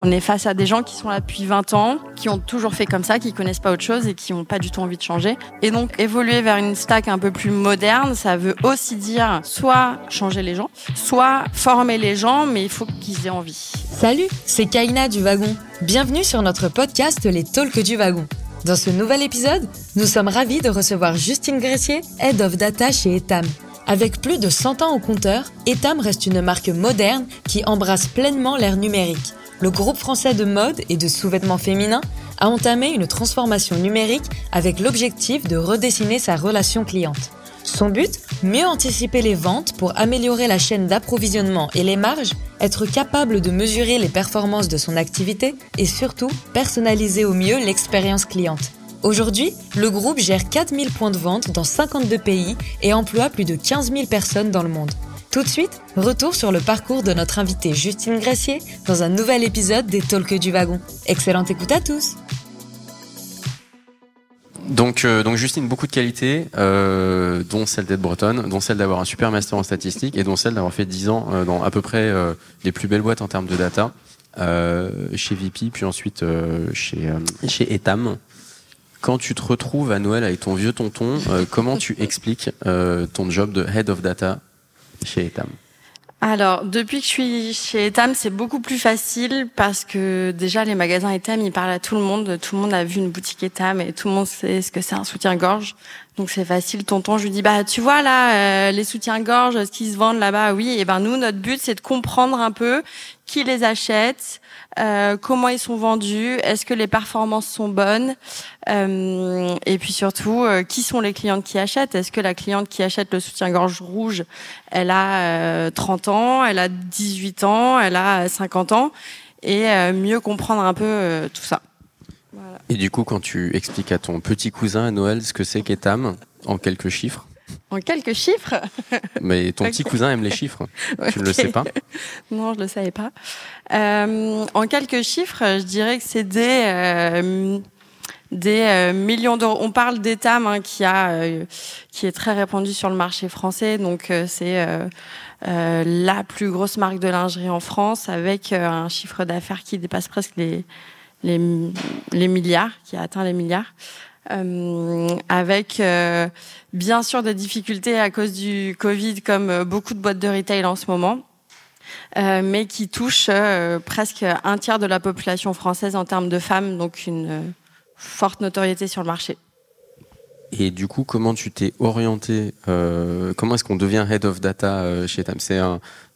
On est face à des gens qui sont là depuis 20 ans, qui ont toujours fait comme ça, qui connaissent pas autre chose et qui n'ont pas du tout envie de changer. Et donc évoluer vers une stack un peu plus moderne, ça veut aussi dire soit changer les gens, soit former les gens, mais il faut qu'ils aient envie. Salut, c'est Kaina du Wagon. Bienvenue sur notre podcast Les Talks du Wagon. Dans ce nouvel épisode, nous sommes ravis de recevoir Justine Gressier, Head of Data chez Etam. Avec plus de 100 ans au compteur, Etam reste une marque moderne qui embrasse pleinement l'ère numérique le groupe français de mode et de sous-vêtements féminins a entamé une transformation numérique avec l'objectif de redessiner sa relation cliente. Son but Mieux anticiper les ventes pour améliorer la chaîne d'approvisionnement et les marges, être capable de mesurer les performances de son activité et surtout personnaliser au mieux l'expérience cliente. Aujourd'hui, le groupe gère 4000 points de vente dans 52 pays et emploie plus de 15 000 personnes dans le monde. Tout de suite, retour sur le parcours de notre invitée Justine Gracier dans un nouvel épisode des Talks du Wagon. Excellente écoute à tous donc, euh, Justine, beaucoup de qualités, euh, dont celle d'être bretonne, dont celle d'avoir un super master en statistique et dont celle d'avoir fait 10 ans euh, dans à peu près les plus belles boîtes en termes de data, chez VP, puis ensuite chez, chez Etam. Quand tu te retrouves à Noël avec ton vieux tonton, comment tu expliques ton job de Head of Data alors, depuis que je suis chez Etam, c'est beaucoup plus facile parce que déjà les magasins Etam, ils parlent à tout le monde. Tout le monde a vu une boutique Etam et tout le monde sait ce que c'est un soutien-gorge. Donc c'est facile. Tonton, je lui dis bah tu vois là euh, les soutiens-gorge, ce qui se vendent là-bas, oui. Et ben nous, notre but c'est de comprendre un peu qui les achète, euh, comment ils sont vendus, est-ce que les performances sont bonnes, euh, et puis surtout, qui sont les clientes qui achètent Est-ce que la cliente qui achète le soutien-gorge rouge, elle a 30 ans, elle a 18 ans, elle a 50 ans, et mieux comprendre un peu tout ça. Et du coup, quand tu expliques à ton petit cousin à Noël ce que c'est qu'Etam, en quelques chiffres en quelques chiffres Mais ton petit cousin aime les chiffres. Tu ne le sais pas Non, je ne le savais pas. Euh, en quelques chiffres, je dirais que c'est des, euh, des euh, millions d'euros. On parle d'Etam hein, qui, a, qui est très répandu sur le marché français. Donc, c'est la plus grosse marque de lingerie en France avec un chiffre d'affaires qui dépasse presque les, les, milliards, qui a atteint les milliards. Euh, avec euh, bien sûr des difficultés à cause du Covid, comme euh, beaucoup de boîtes de retail en ce moment. mais qui touche presque un tiers de la population française en termes de femmes, donc une forte notoriété sur le marché. Et du coup, comment tu t'es orienté Comment est-ce qu'on devient head of data chez TAM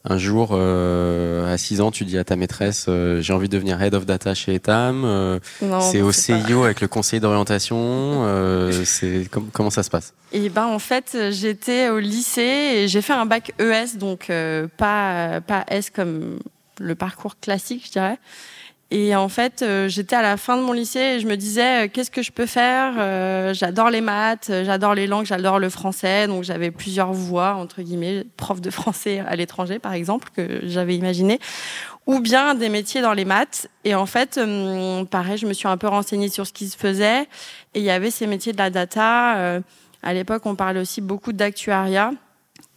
un jour, euh, à 6 ans, tu dis à ta maîtresse, euh, j'ai envie de devenir head of data chez Etam. Euh, c'est au CIO avec le conseiller d'orientation. c'est comment ça se passe? Et eh ben en fait, j'étais au lycée et j'ai fait un bac ES, donc pas pas S comme le parcours classique, je dirais. Et en fait, euh, j'étais à la fin de mon lycée et je me disais, euh, qu'est-ce que je peux faire euh, J'adore les maths, j'adore les langues, j'adore le français. Donc j'avais plusieurs voies, entre guillemets, prof de français à l'étranger, par exemple, que j'avais imaginé. Ou bien des métiers dans les maths. Et en fait, pareil, je me suis un peu renseignée sur ce qui se faisait. Et il y avait ces métiers de la data. à l'époque, on parlait aussi beaucoup d'actuariat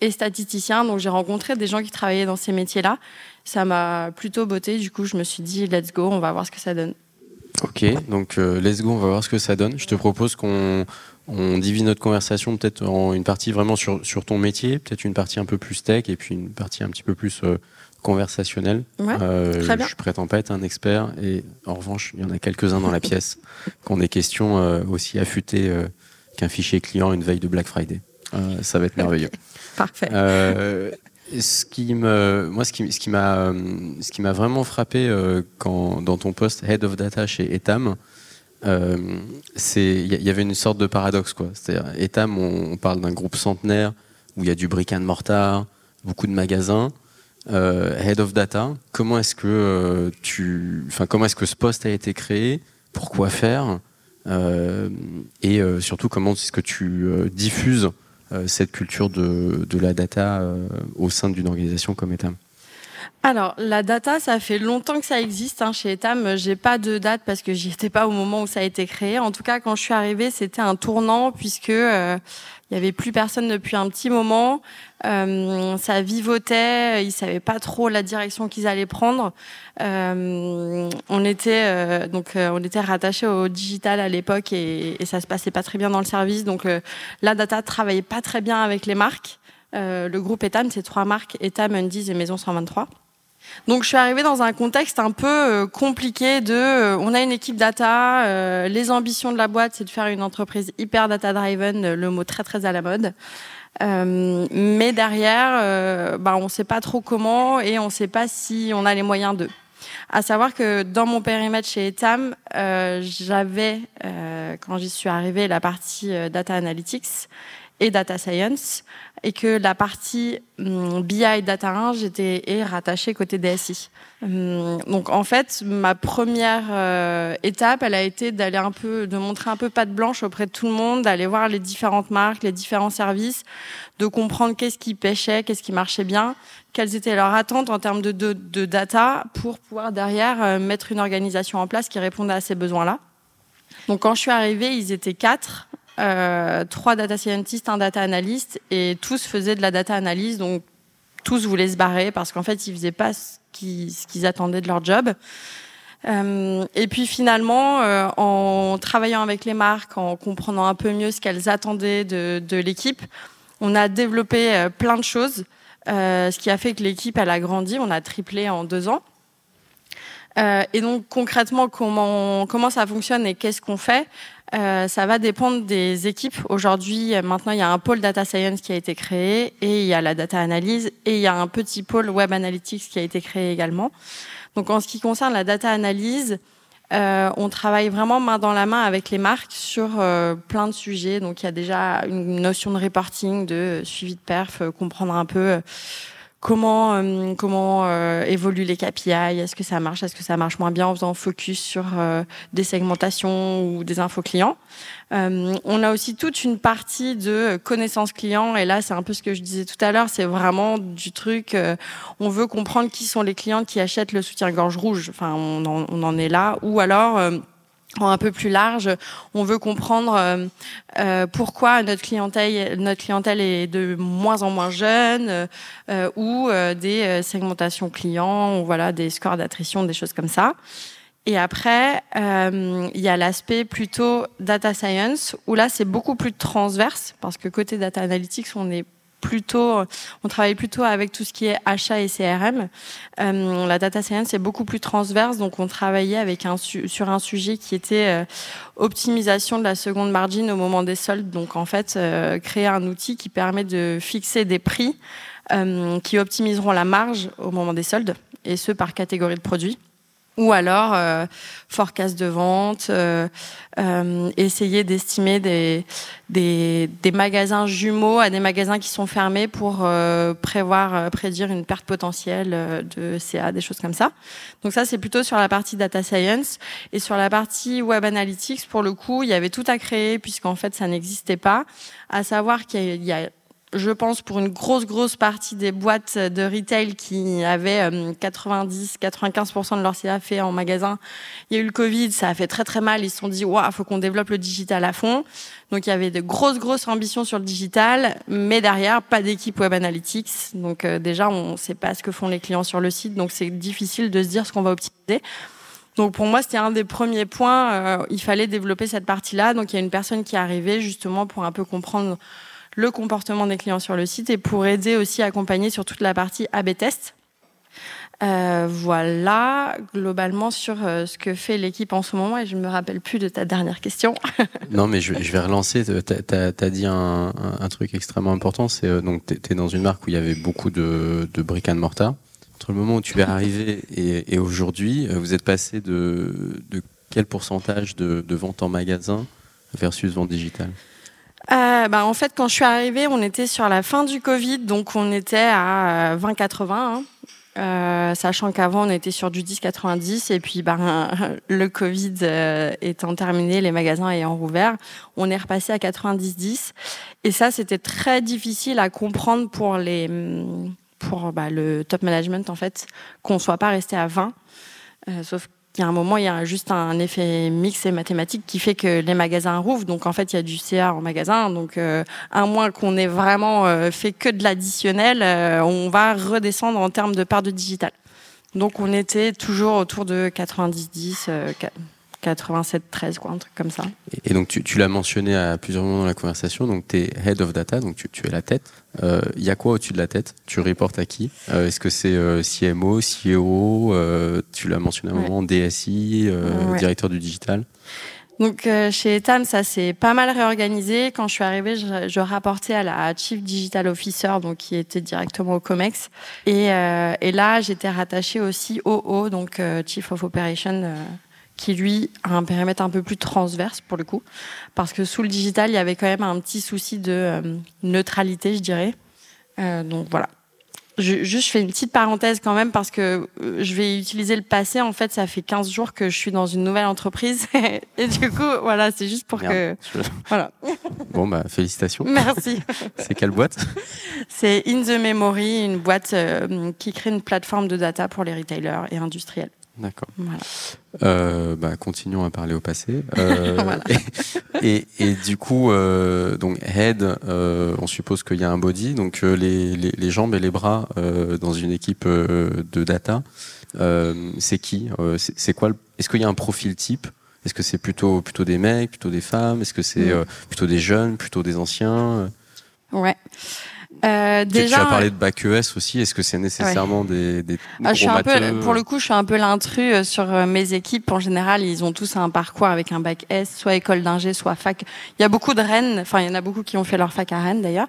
et statisticien. Donc j'ai rencontré des gens qui travaillaient dans ces métiers-là ça m'a plutôt botté. Du coup, je me suis dit, let's go, on va voir ce que ça donne. Ok, donc euh, let's go, on va voir ce que ça donne. Je te propose qu'on on divise notre conversation peut-être en une partie vraiment sur, sur ton métier, peut-être une partie un peu plus tech et puis une partie un petit peu plus euh, conversationnelle. Euh, très bien. Je prétends pas être un expert et en revanche, il y en a quelques-uns dans la pièce qui ont des questions aussi affûtées qu'un fichier client une veille de Black Friday. Ça va être merveilleux. Parfait ce qui me, moi, ce qui, ce qui m'a, ce qui m'a vraiment frappé euh, quand dans ton poste head of data chez Etam, euh, c'est, il y, avait une sorte de paradoxe quoi. C'est-à-dire Etam, on, parle d'un groupe centenaire où il y a du brick and mortar, beaucoup de magasins. Euh, head of data, comment est-ce que tu, enfin, comment est-ce que ce poste a été créé, pourquoi faire, et surtout comment est-ce que tu diffuses euh, cette culture de, de la data euh, au sein d'une organisation comme Etam alors, la data, ça fait longtemps que ça existe hein, chez Etam. J'ai pas de date parce que j'y étais pas au moment où ça a été créé. En tout cas, quand je suis arrivée, c'était un tournant puisque euh, il y avait plus personne depuis un petit moment. Euh, ça vivotait, ils savaient pas trop la direction qu'ils allaient prendre. Euh, on était euh, donc euh, on était rattaché au digital à l'époque et, et, ça se passait pas très bien dans le service. Donc la data travaillait pas très bien avec les marques. Le groupe Etam, c'est trois marques Etam, Undies et Maison 123. Donc je suis arrivée dans un contexte un peu euh, compliqué de euh, on a une équipe data, euh, les ambitions de la boîte c'est de faire une entreprise hyper data driven, le mot très très à la mode. mais derrière, bah, on ne sait pas trop comment et on ne sait pas si on a les moyens d'eux. À savoir que dans mon périmètre chez Etam, j'avais, quand j'y suis arrivée, la partie data analytics et data science et que la partie hum, BI Data 1, j'étais rattachée côté DSI. Hum, donc en fait, ma première euh, étape, elle a été d'aller un peu, de montrer un peu patte blanche auprès de tout le monde, d'aller voir les différentes marques, les différents services, de comprendre qu'est-ce qui pêchait, qu'est-ce qui marchait bien, quelles étaient leurs attentes en termes de, de, de data pour pouvoir derrière euh, mettre une organisation en place qui répondait à ces besoins-là. Donc quand je suis arrivée, ils étaient quatre euh, trois data scientists, un data analyst, et tous faisaient de la data analyse, donc tous voulaient se barrer parce qu'en fait, ils faisaient pas ce qu'ils, attendaient de leur job. Euh, et puis finalement, euh, en travaillant avec les marques, en comprenant un peu mieux ce qu'elles attendaient de, l'équipe, on a développé euh, plein de choses, ce qui a fait que l'équipe elle a grandi. On a triplé en deux ans. Et donc concrètement, comment ça fonctionne et qu'est-ce qu'on fait? Euh, Ça va dépendre des équipes. Aujourd'hui, maintenant, il y a un pôle data science qui a été créé et il y a la data analyse et il y a un petit pôle web analytics qui a été créé également. Donc en ce qui concerne la data analyse, euh, on travaille vraiment main dans la main avec les marques sur euh, plein de sujets. Donc il y a déjà une notion de reporting, de suivi de perf, comprendre un peu comment euh, comment euh, évoluent les KPI, est-ce que ça marche, est-ce que ça marche moins bien en faisant focus sur euh, des segmentations ou des infos clients? Euh, on a aussi toute une partie de connaissance client et là c'est un peu ce que je disais tout à l'heure, c'est vraiment du truc. Euh, on veut comprendre qui sont les clients qui achètent le soutien-gorge rouge. Enfin, on en, on en, est là. Ou alors euh, un peu plus large, on veut comprendre euh, euh, pourquoi notre clientèle, notre clientèle est de moins en moins jeune euh, ou euh, des euh, segmentations clients, ou voilà des scores d'attrition, des choses comme ça. Et après, euh, il y a l'aspect plutôt data science où là c'est beaucoup plus transverse parce que côté data analytics on est plutôt, on travaille plutôt avec tout ce qui est achat et CRM. Euh, la data science est beaucoup plus transverse, donc on travaillait sur un sujet qui était euh, optimisation de la seconde margin au moment des soldes. Donc en fait, euh, créer un outil qui permet de fixer des prix qui optimiseront la marge au moment des soldes, et ce par catégorie de produits ou alors euh, forecast de vente, euh, euh, essayer d'estimer des, des, des, magasins jumeaux à des magasins qui sont fermés pour euh, prévoir, euh, prédire une perte potentielle euh, de CA, des choses comme ça. Donc ça, c'est plutôt sur la partie data science. Et sur la partie web analytics, pour le coup, il y avait tout à créer puisqu'en fait, ça n'existait pas. À savoir qu'il y a je pense, pour une grosse, grosse partie des boîtes de retail qui avaient 90-95% de leur CA fait en magasin. Il y a eu le Covid, ça a fait très, très mal. Ils se sont dit, waouh, faut qu'on développe le digital à fond. Donc, il y avait de grosses, grosses ambitions sur le digital, mais derrière, pas d'équipe web analytics. Donc, euh, déjà, on ne sait pas ce que font les clients sur le site. Donc, c'est difficile de se dire ce qu'on va optimiser. Donc pour moi, c'était un des premiers points. Euh, il fallait développer cette partie-là. Donc il y a une personne qui est arrivée justement pour un peu comprendre le comportement des clients sur le site et pour aider aussi à accompagner sur toute la partie A/B test. Euh, voilà, globalement sur euh, ce que fait l'équipe en ce moment, et je ne me rappelle plus de ta dernière question. non, mais je, vais relancer. Tu as, dit un, truc extrêmement important, c'est euh, donc tu es dans une marque où il y avait beaucoup de, de brick and mortar. Entre le moment où tu es arrivé et, aujourd'hui, euh, vous êtes passé de, quel pourcentage de, de vente en magasin versus vente digitale? Euh, bah, en fait, quand je suis arrivée, on était sur la fin du Covid, donc on était à 20-80. Hein. Euh, sachant qu'avant on était sur du 10-90 et puis ben, le Covid euh, étant terminé, les magasins ayant rouvert, on est repassé à 90-10 et ça c'était très difficile à comprendre pour bah, le top management en fait, qu'on soit pas resté à 20. sauf qu'il y a un moment, il y a juste un effet mix et mathématique qui fait que les magasins rouvrent. Donc en fait, il y a du CA en magasin. Donc à moins qu'on ait vraiment fait que de l'additionnel, on va redescendre en termes de part de digital. Donc on était toujours autour de 90-10, 87-13, quoi, un truc comme ça. Et, donc tu, l'as mentionné à plusieurs moments dans la conversation, donc tu es Head of Data, donc tu, es la tête. Il euh, y a quoi au-dessus de la tête? Tu reportes à qui? Euh, Est-ce que c'est euh, CMO, CEO Tu l'as mentionné à un moment, DSI, directeur du digital? Donc chez Etam, ça s'est pas mal réorganisé. Quand je suis arrivée, je, rapportais à la Chief Digital Officer, donc qui était directement au Comex. Et, et là, j'étais rattachée aussi au COO, donc Chief of Operation qui lui a un périmètre un peu plus transverse pour le coup, parce que sous le digital, il y avait quand même un petit souci de euh, neutralité, je dirais. Euh, donc voilà. Je, juste, je fais une petite parenthèse quand même parce que euh, je vais utiliser le passé. En fait, ça fait 15 jours que je suis dans une nouvelle entreprise. et du coup, voilà, c'est juste pour que. Voilà. Bon, bah, félicitations. Merci. c'est quelle boîte? C'est In the Memory, une boîte qui crée une plateforme de data pour les retailers et industriels. D'accord. Euh, bah, continuons à parler au passé. Euh, et, du coup, euh, donc head, on suppose qu'il y a un body, donc les, les, jambes et les bras dans une équipe de data. c'est qui C'est quoi Est-ce qu'il y a un profil type? Est-ce que c'est plutôt plutôt des mecs, plutôt des femmes? Est-ce que c'est mm. plutôt des jeunes, plutôt des anciens? Ouais. Euh, déjà, tu, as parlé de bac ES aussi. Est-ce que c'est nécessairement des, des ah, je suis un peu, Pour le coup, je suis un peu l'intrus euh, sur euh, mes équipes. En général, ils ont tous un parcours avec un bac S, soit école d'ingé, soit fac. Il y a beaucoup de Rennes. Enfin, il y en a beaucoup qui ont fait leur fac à Rennes d'ailleurs.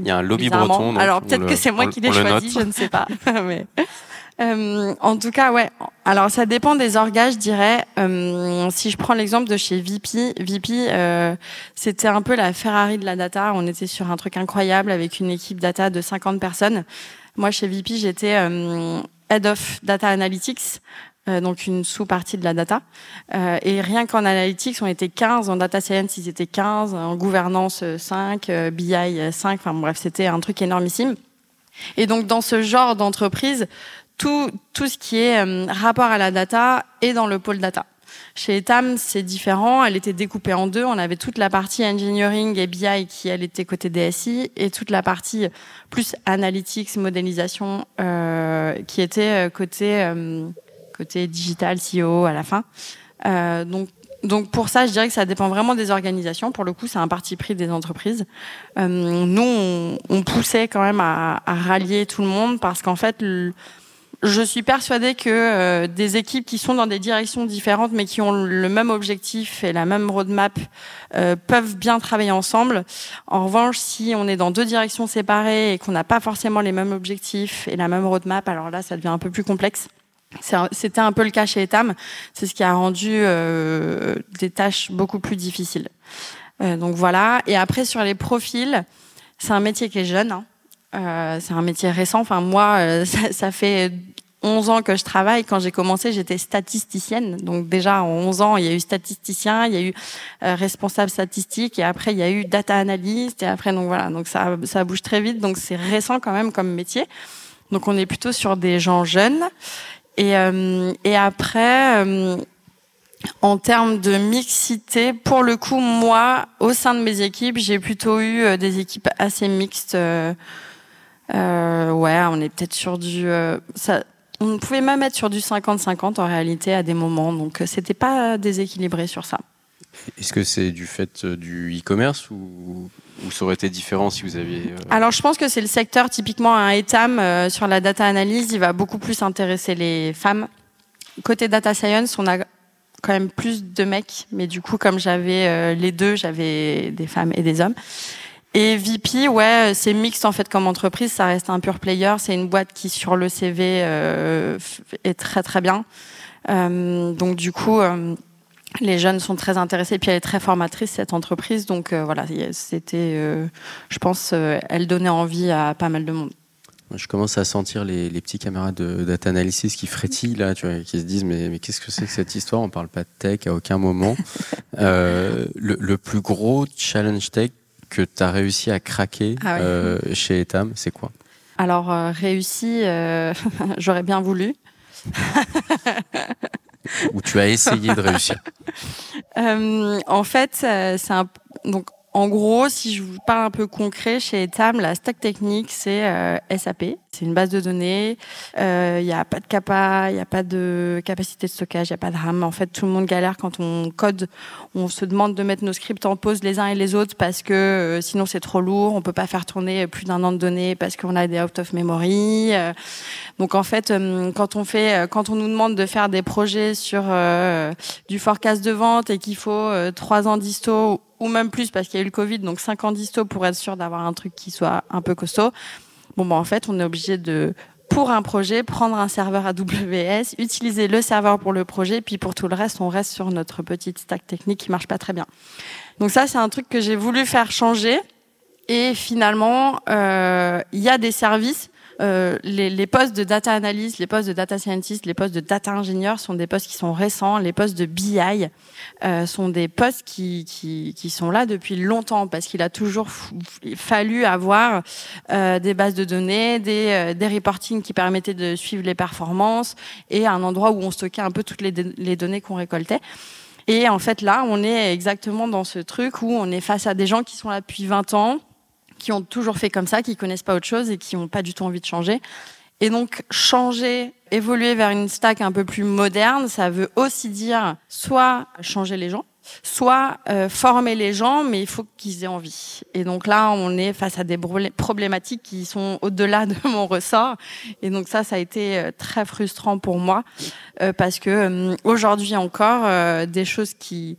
Il y a un lobby breton. Alors peut-être que c'est moi qui l'ai choisi, je ne sais pas. Mais... Euh, en tout cas, ouais. Alors, ça dépend des orgas, je dirais. Euh, si je prends l'exemple de chez VP, VP, euh, c'était un peu la Ferrari de la data. On était sur un truc incroyable avec une équipe data de 50 personnes. Moi, chez VP, j'étais Head of Data Analytics. Donc une sous-partie de la data. et rien qu'en analytics, on était 15, en data science, ils étaient 15, en gouvernance 5, BI 5, enfin bref, c'était un truc énormissime. Et donc dans ce genre d'entreprise, tout, tout ce qui est euh, rapport à la data est dans le pôle data. Chez Etam, c'est différent. Elle était découpée en deux. On avait toute la partie engineering et BI qui, elle, était côté DSI, et toute la partie plus analytics, modélisation, euh, qui était euh, côté euh, côté digital, CEO à la fin. Euh, donc donc pour ça, je dirais que ça dépend vraiment des organisations. Pour le coup, c'est un parti pris des entreprises. Euh, nous, on, on, poussait quand même à, à, rallier tout le monde parce qu'en fait, le, je suis persuadée que euh, des équipes qui sont dans des directions différentes mais qui ont le même objectif et la même roadmap euh, peuvent bien travailler ensemble. En revanche, si on est dans deux directions séparées et qu'on n'a pas forcément les mêmes objectifs et la même roadmap, alors là, ça devient un peu plus complexe. C'était un peu le cas chez Etam. C'est ce qui a rendu euh, des tâches beaucoup plus difficiles. donc voilà. Et après, sur les profils, c'est un métier qui est jeune. Hein. Euh, c'est un métier récent. Enfin, moi, euh, ça, ça, fait 11 ans que je travaille. Quand j'ai commencé, j'étais statisticienne. Donc déjà, en 11 ans, il y a eu statisticien, il y a eu euh, responsable statistique, et après, il y a eu data analyst, et après, donc voilà. Donc ça, ça bouge très vite. Donc c'est récent quand même comme métier. Donc on est plutôt sur des gens jeunes. Et, et après, en termes de mixité, pour le coup, moi, au sein de mes équipes, j'ai plutôt eu des équipes assez mixtes. Euh, ouais, on est peut-être sur du. Euh, ça, on pouvait même être sur du 50-50 en réalité à des moments, donc euh, c'était pas déséquilibré sur ça. Est-ce que c'est du fait du e-commerce ou, ou, ça aurait été différent si vous aviez... Alors je pense que c'est le secteur, typiquement un Etam, sur la data analyse, il va beaucoup plus intéresser les femmes. Côté data science, on a quand même plus de mecs, mais du coup, comme j'avais les deux, j'avais des femmes et des hommes. Et VP, ouais, c'est mixte en fait comme entreprise, ça reste un pure player, c'est une boîte qui sur le CV euh, est très très bien. Euh, donc du coup, euh, les jeunes sont très intéressés, et puis elle est très formatrice cette entreprise, donc voilà, c'était, je pense, elle donnait envie à pas mal de monde. Je commence à sentir les, les petits camarades de data analysis qui frétillent là, tu vois, qui se disent mais, mais qu'est-ce que c'est que cette histoire? On parle pas de tech à aucun moment. le, le plus gros challenge tech que tu as réussi à craquer ah euh, chez Etam, c'est quoi? Alors réussi, j'aurais bien voulu. Ou tu as essayé de réussir? En fait, c'est un donc en gros, si je vous parle un peu concret, chez Etam, la stack technique, c'est euh, SAP. C'est une base de données. Il euh, n'y a pas de capa, il n'y a pas de capacité de stockage, il n'y a pas de RAM. En fait, tout le monde galère quand on code. On se demande de mettre nos scripts en pause les uns et les autres parce que euh, sinon c'est trop lourd. On peut pas faire tourner plus d'un an de données parce qu'on a des out of memory. donc en fait, quand on fait, quand on nous demande de faire des projets sur du forecast de vente et qu'il faut trois ans d'isto ou même plus parce qu'il y a eu le Covid, donc 5 ans d'isto pour être sûr d'avoir un truc qui soit un peu costaud. Bon, bah, en fait, on est obligé de, pour un projet, prendre un serveur AWS, utiliser le serveur pour le projet, puis pour tout le reste, on reste sur notre petite stack technique qui marche pas très bien. Donc ça, c'est un truc que j'ai voulu faire changer. Et finalement, euh, il y a des services euh, les, les, postes de data analyst, les postes de data scientist, les postes de data ingénieur sont des postes qui sont récents. Les postes de BI euh, sont des postes qui, qui, qui, sont là depuis longtemps parce qu'il a toujours fallu avoir euh, des bases de données, des, euh, des reporting qui permettaient de suivre les performances et un endroit où on stockait un peu toutes les, les données qu'on récoltait. Et en fait, là, on est exactement dans ce truc où on est face à des gens qui sont là depuis 20 ans, qui ont toujours fait comme ça, qui connaissent pas autre chose et qui n'ont pas du tout envie de changer. Et donc changer, évoluer vers une stack un peu plus moderne, ça veut aussi dire soit changer les gens, soit euh, former les gens, mais il faut qu'ils aient envie. Et donc là, on est face à des problématiques qui sont au-delà de mon ressort. Et donc ça, ça a été euh, très frustrant pour moi euh, parce que aujourd'hui encore, des choses qui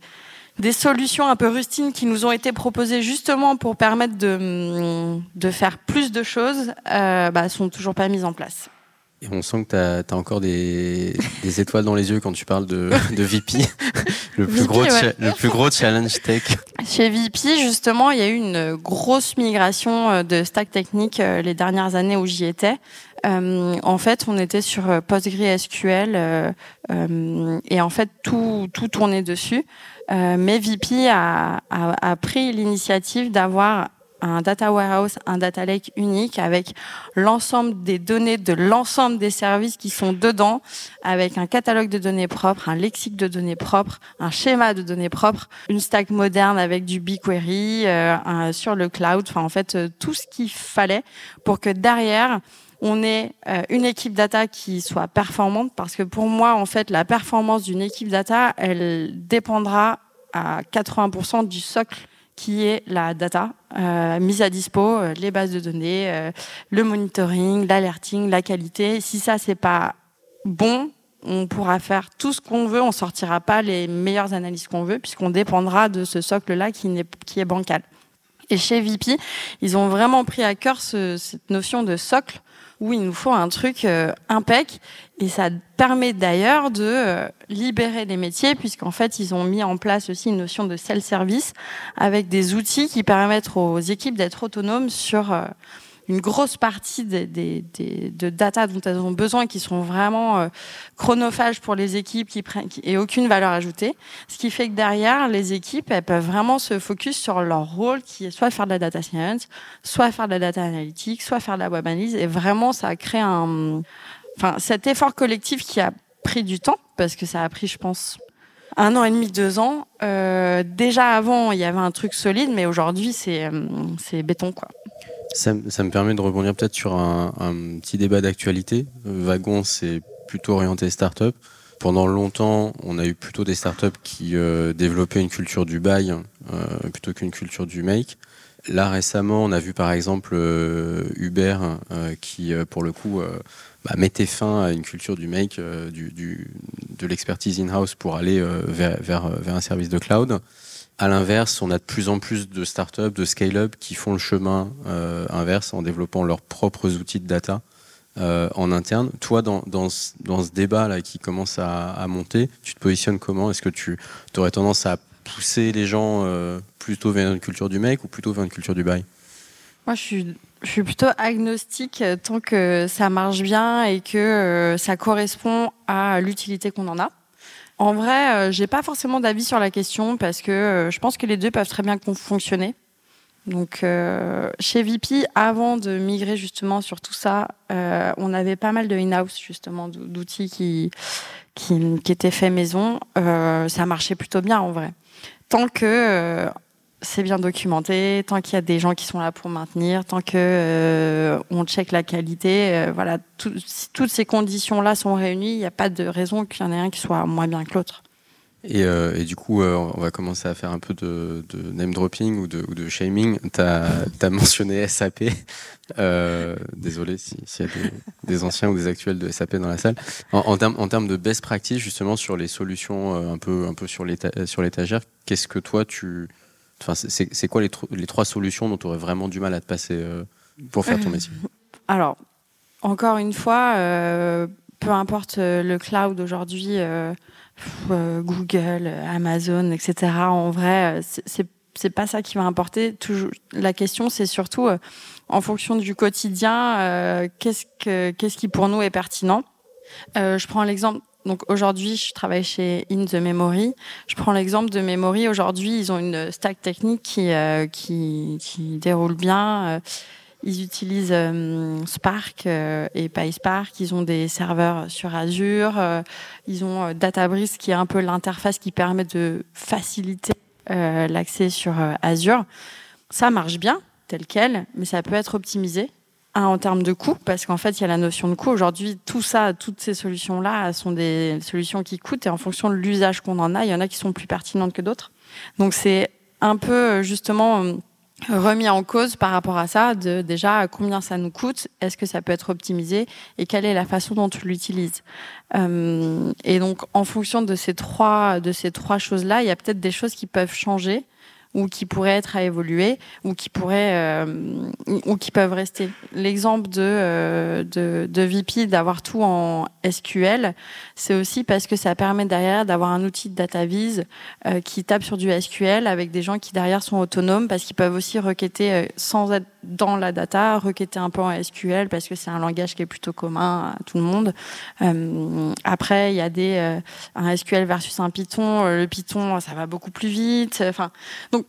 des solutions un peu rustines qui nous ont été proposées justement pour permettre de, de faire plus de choses euh, bah, sont toujours pas mises en place. Et on sent que tu as, encore des, des, étoiles dans les yeux quand tu parles de, de VP, le, plus gros le plus gros challenge tech. Chez VP, justement, il y a eu une grosse migration euh, de stack technique euh, les dernières années où j'y étais. Euh, en fait, on était sur PostgreSQL euh, et en fait, tout, tout tournait dessus. Euh, mais VP a, a, a pris l'initiative d'avoir un data warehouse, un data lake unique avec l'ensemble des données de l'ensemble des services qui sont dedans, avec un catalogue de données propres, un lexique de données propres, un schéma de données propres, une stack moderne avec du BigQuery euh, sur le cloud, enfin en fait euh, tout ce qu'il fallait pour que derrière on ait euh, une équipe data qui soit performante. Parce que pour moi en fait la performance d'une équipe data elle dépendra à 80% du socle qui est la data euh, mise à dispo, euh, les bases de données, euh, le monitoring, l'alerting, la qualité. Si ça c'est pas bon, on pourra faire tout ce qu'on veut, on sortira pas les meilleures analyses qu'on veut puisqu'on dépendra de ce socle-là qui, qui est bancal. Et chez VP, ils ont vraiment pris à cœur ce, cette notion de socle où il nous faut un truc euh, impec. Et ça permet d'ailleurs de euh, libérer les métiers, puisqu'en fait, ils ont mis en place aussi une notion de self-service avec des outils qui permettent aux équipes d'être autonomes sur euh, une grosse partie des, des, des, de data dont elles ont besoin qui sont vraiment euh, chronophages pour les équipes qui prennent qui, et aucune valeur ajoutée. Ce qui fait que derrière, les équipes, elles peuvent vraiment se focus sur leur rôle qui est soit faire de la data science, soit faire de la data analytics, soit faire de la web analyse. Et vraiment, ça a créé un, enfin, cet effort collectif qui a pris du temps parce que ça a pris, je pense, un an et demi, deux ans. Euh, déjà avant, il y avait un truc solide, mais aujourd'hui, c'est c'est béton, quoi. Ça, me permet de rebondir peut-être sur un, petit débat d'actualité. Wagon, c'est plutôt orienté start-up. Pendant longtemps, on a eu plutôt des startups qui euh, développaient une culture du buy euh, plutôt qu'une culture du make. Là, récemment, on a vu par exemple euh, Uber qui, pour le coup, bah, mettait fin à une culture du make, de l'expertise in-house pour aller vers un service de cloud. À l'inverse, on a de plus en plus de startups, de scale-up qui font le chemin euh, inverse en développant leurs propres outils de data euh, en interne. Toi, dans, dans, ce, dans ce débat là qui commence à, monter, tu te positionnes comment? Est-ce que tu aurais tendance à pousser les gens euh, plutôt vers une culture du make ou plutôt vers une culture du buy? Moi, je suis, je suis plutôt agnostique tant que ça marche bien et que ça correspond à l'utilité qu'on en a. En vrai, euh, j'ai pas forcément d'avis sur la question parce que euh, je pense que les deux peuvent très bien fonctionner. Donc euh, chez VP, avant de migrer justement sur tout ça, euh, on avait pas mal de in-house justement d'outils qui, qui, qui étaient faits maison. Euh, ça marchait plutôt bien en vrai. Tant que euh, c'est bien documenté, tant qu'il y a des gens qui sont là pour maintenir, tant que euh, on check la qualité, euh, voilà, si toutes ces conditions-là sont réunies, il n'y a pas de raison qu'il y en ait un qui soit moins bien que l'autre. Et, euh, du coup, euh, on va commencer à faire un peu de, name dropping ou de, shaming. Tu as, mentionné SAP. Désolé s'il si y a des, anciens ou des actuels de SAP dans la salle. En, termes de best practice, justement, sur les solutions un peu, un peu sur l'étagère, qu'est-ce que toi, tu. Enfin, c'est quoi les, les, trois solutions dont tu aurais vraiment du mal à te passer euh, pour faire ton métier? Alors, encore une fois, peu importe le cloud aujourd'hui euh, Google, Amazon, etc. En vrai, c'est c'est pas ça qui va importer. Toujours, la question, c'est surtout euh, en fonction du quotidien, euh, qu'est-ce que qu'est-ce qui pour nous est pertinent? Euh, je prends l'exemple. Donc aujourd'hui, je travaille chez In the Memory. Je prends l'exemple de Memory. Aujourd'hui, ils ont une stack technique qui euh, qui, déroule bien. Ils utilisent euh, Spark euh, et PySpark. Ils ont des serveurs sur Azure. Euh, ils ont Databricks qui est un peu l'interface qui permet de faciliter l'accès sur Azure. Ça marche bien, tel quel, mais ça peut être optimisé en termes de coût, parce qu'en fait, il y a la notion de coût. Aujourd'hui, tout ça, toutes ces solutions-là sont des solutions qui coûtent et en fonction de l'usage qu'on en a, il y en a qui sont plus pertinentes que d'autres. Donc, c'est un peu justement remis en cause par rapport à ça, de déjà combien ça nous coûte, est-ce que ça peut être optimisé et quelle est la façon dont tu l'utilises. Euh, et donc en fonction de ces trois de ces trois choses-là, il y a peut-être des choses qui peuvent changer ou qui pourraient être à évoluer ou qui pourraient euh, ou qui peuvent rester. L'exemple de, euh, de, de VP d'avoir tout en SQL, c'est aussi parce que ça permet derrière d'avoir un outil de data vise euh, qui tape sur du SQL avec des gens qui derrière sont autonomes parce qu'ils peuvent aussi requêter euh, sans être dans la data, requêter un peu en SQL parce que c'est un langage qui est plutôt commun à tout le monde. Après, il y a des un SQL versus un Python. Le Python, ça va beaucoup plus vite. Enfin, donc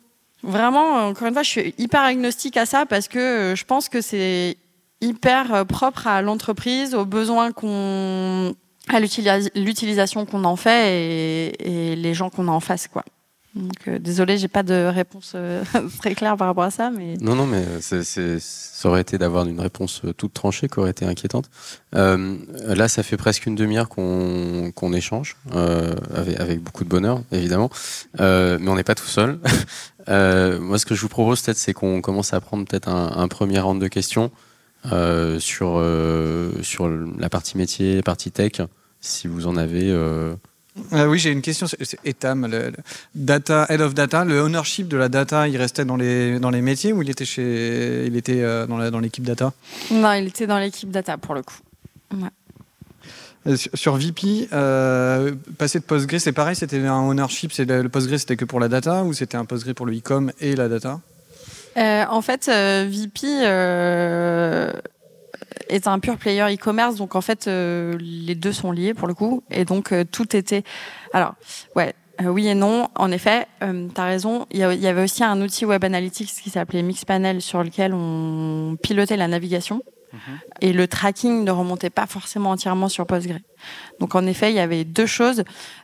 vraiment, encore une fois, je suis hyper agnostique à ça parce que je pense que c'est hyper propre à l'entreprise, aux besoins qu'on à l'utilisation qu'on en fait et, les gens qu'on a en face, quoi. Donc, euh, j'ai pas de réponse euh, très claire par rapport à ça, mais non, non, mais ça aurait été d'avoir une réponse euh, toute tranchée qui aurait été inquiétante. Euh, là, ça fait presque une demi-heure qu'on, qu'on échange euh, avec, beaucoup de bonheur, évidemment, mais on n'est pas tout seul. Moi, ce que je vous propose peut-être, c'est qu'on commence à prendre peut-être un, un premier round de questions sur sur la partie métier, la partie tech, si vous en avez. Euh, oui, j'ai une question. C'est Etam, le, le, data, head of data, le ownership de la data, il restait dans les, dans les métiers ou il était, chez, il était euh, dans l'équipe dans data? Non, il était dans l'équipe data pour le coup. Ouais. Euh, sur, VP, euh, passer de Postgre, c'est pareil, c'était un ownership, le, le Postgre c'était que pour la data ou c'était un Postgre pour le e-com et la data? Euh, En fait, VP est un pur player e-commerce, donc en fait euh, les deux sont liés pour le coup, et donc euh, tout était. Alors ouais, euh, oui et non. En effet, euh, tu as raison. Il y, avait aussi un outil web analytics qui s'appelait Mixpanel sur lequel on pilotait la navigation. Et le tracking ne remontait pas forcément entièrement sur Postgre. Donc en effet, il y avait deux choses.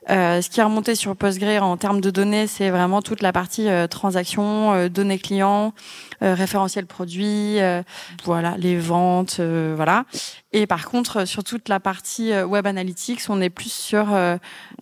Euh, ce qui est remonté sur Postgre en termes de données, c'est vraiment toute la partie euh, transactions, euh, données clients, euh, référentiel produit, euh, voilà, les ventes, voilà. Et par contre, sur toute la partie web analytics, on est plus sur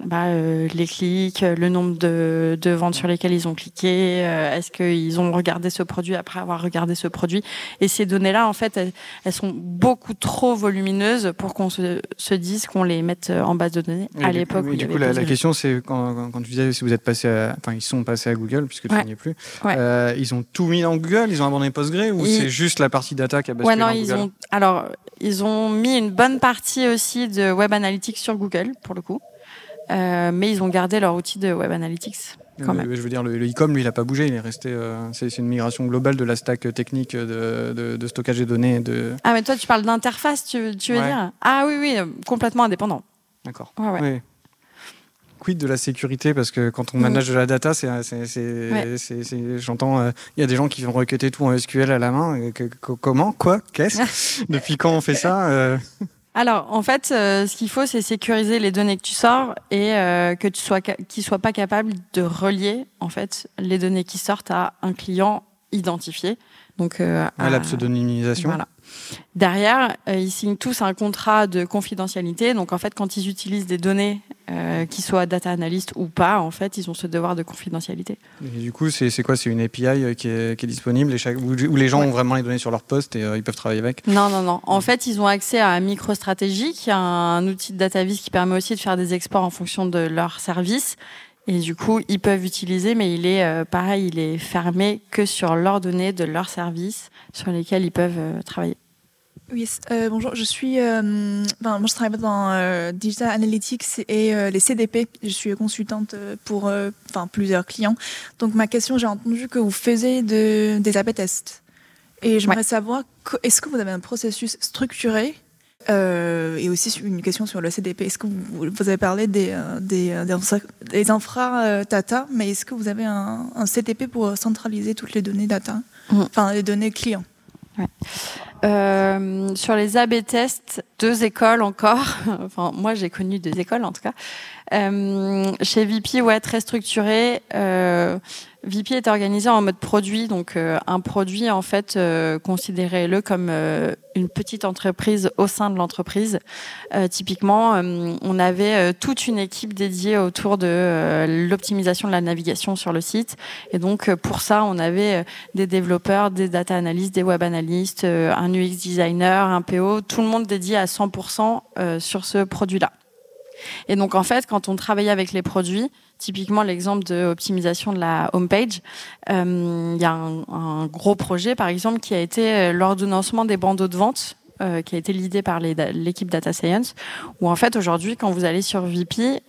bah, les clics, le nombre de, ventes sur lesquelles ils ont cliqué, est-ce qu'ils ont regardé ce produit après avoir regardé ce produit. Et ces données-là, en fait, elles, elles, sont beaucoup trop volumineuses pour qu'on se, se dise qu'on les mette en base de données à l'époque. Oui, du coup, la, la, question, c'est quand, quand, tu disais si vous êtes passé, à, enfin, ils sont passés à Google puisque ouais. tu n'y es plus. Ouais. Euh, ils ont tout mis dans Google, ils ont abandonné Postgre ou ils... c'est juste la partie data qui a basculé ouais, non, dans ils Google ont, Alors, ils ont mis une bonne partie aussi de Web Analytics sur Google pour le coup, euh, mais ils ont gardé leur outil de Web Analytics. Quand même. Je veux dire, le e-com, lui, il n'a pas bougé. Il est resté. Euh, c'est une migration globale de la stack technique de, de, de stockage des données. De... Ah, mais toi, tu parles d'interface, tu, tu, veux ouais. dire? Ah oui, oui, complètement indépendant. D'accord. Ouais, ouais. Oui. quid de la sécurité? Parce que quand on manage de la data, c'est, j'entends, euh, il y a des gens qui vont requêter tout en SQL à la main. Et que- que- comment? Quoi? Qu'est-ce? Depuis quand on fait ça Euh, Alors, en fait, euh, ce qu'il faut, c'est sécuriser les données que tu sors et euh, que tu sois qu'ils soient pas capables de relier en fait les données qui sortent à un client identifié. Donc, euh, à la pseudonymisation. Voilà. Derrière, euh, ils signent tous un contrat de confidentialité. Donc, en fait, quand ils utilisent des données, euh, qui soient data analyst ou pas, en fait, ils ont ce devoir de confidentialité. Et du coup, c'est, quoi? C'est une API euh, qui est, qui est disponible et chaque, où, où les gens Ouais. ont vraiment les données sur leur poste et euh, ils peuvent travailler avec? Non, non, non. En fait, ils ont accès à MicroStrategy, qui est un outil de DataVis qui permet aussi de faire des exports en fonction de leur service. Et du coup, ils peuvent utiliser, mais il est euh, pareil, il est fermé que sur leurs données de leur service sur lesquels ils peuvent euh, travailler. Oui, euh, bonjour, je suis. euh, enfin, moi, je travaille dans euh, Digital Analytics et euh, les CDP. Je suis consultante pour euh, enfin, plusieurs clients. Donc, ma question, j'ai entendu que vous faisiez de, des AB tests. Et j'aimerais Ouais. savoir, est-ce que vous avez un processus structuré euh, et aussi une question sur le CDP. Est-ce que vous, vous avez parlé des, euh, des, euh, des, infra, des infra, euh, data, mais est-ce que vous avez un, un CDP pour centraliser toutes les données data? Mhm. Enfin, les données clients Euh, sur les AB tests, deux écoles encore. enfin, moi, j'ai connu deux écoles en tout cas. Euh, chez VP, ouais, très structuré. Euh, VP est organisé en mode produit, donc euh, un produit en fait, euh, considérez-le comme euh, une petite entreprise au sein de l'entreprise. Euh, typiquement, euh, on avait euh, toute une équipe dédiée autour de l'optimisation de la navigation sur le site, et donc pour ça, on avait des développeurs, des data analystes, des web analystes, un UX designer, un PO, tout le monde dédié à 100% euh, sur ce produit-là. Et donc en fait, quand on travaille avec les produits, typiquement l'exemple de optimisation de la homepage, euh, il y a un, gros projet par exemple qui a été euh, l'ordonnancement des bandeaux de vente. euh, qui a été l'idée par l'équipe Data Science, où en fait aujourd'hui, quand vous allez sur VP,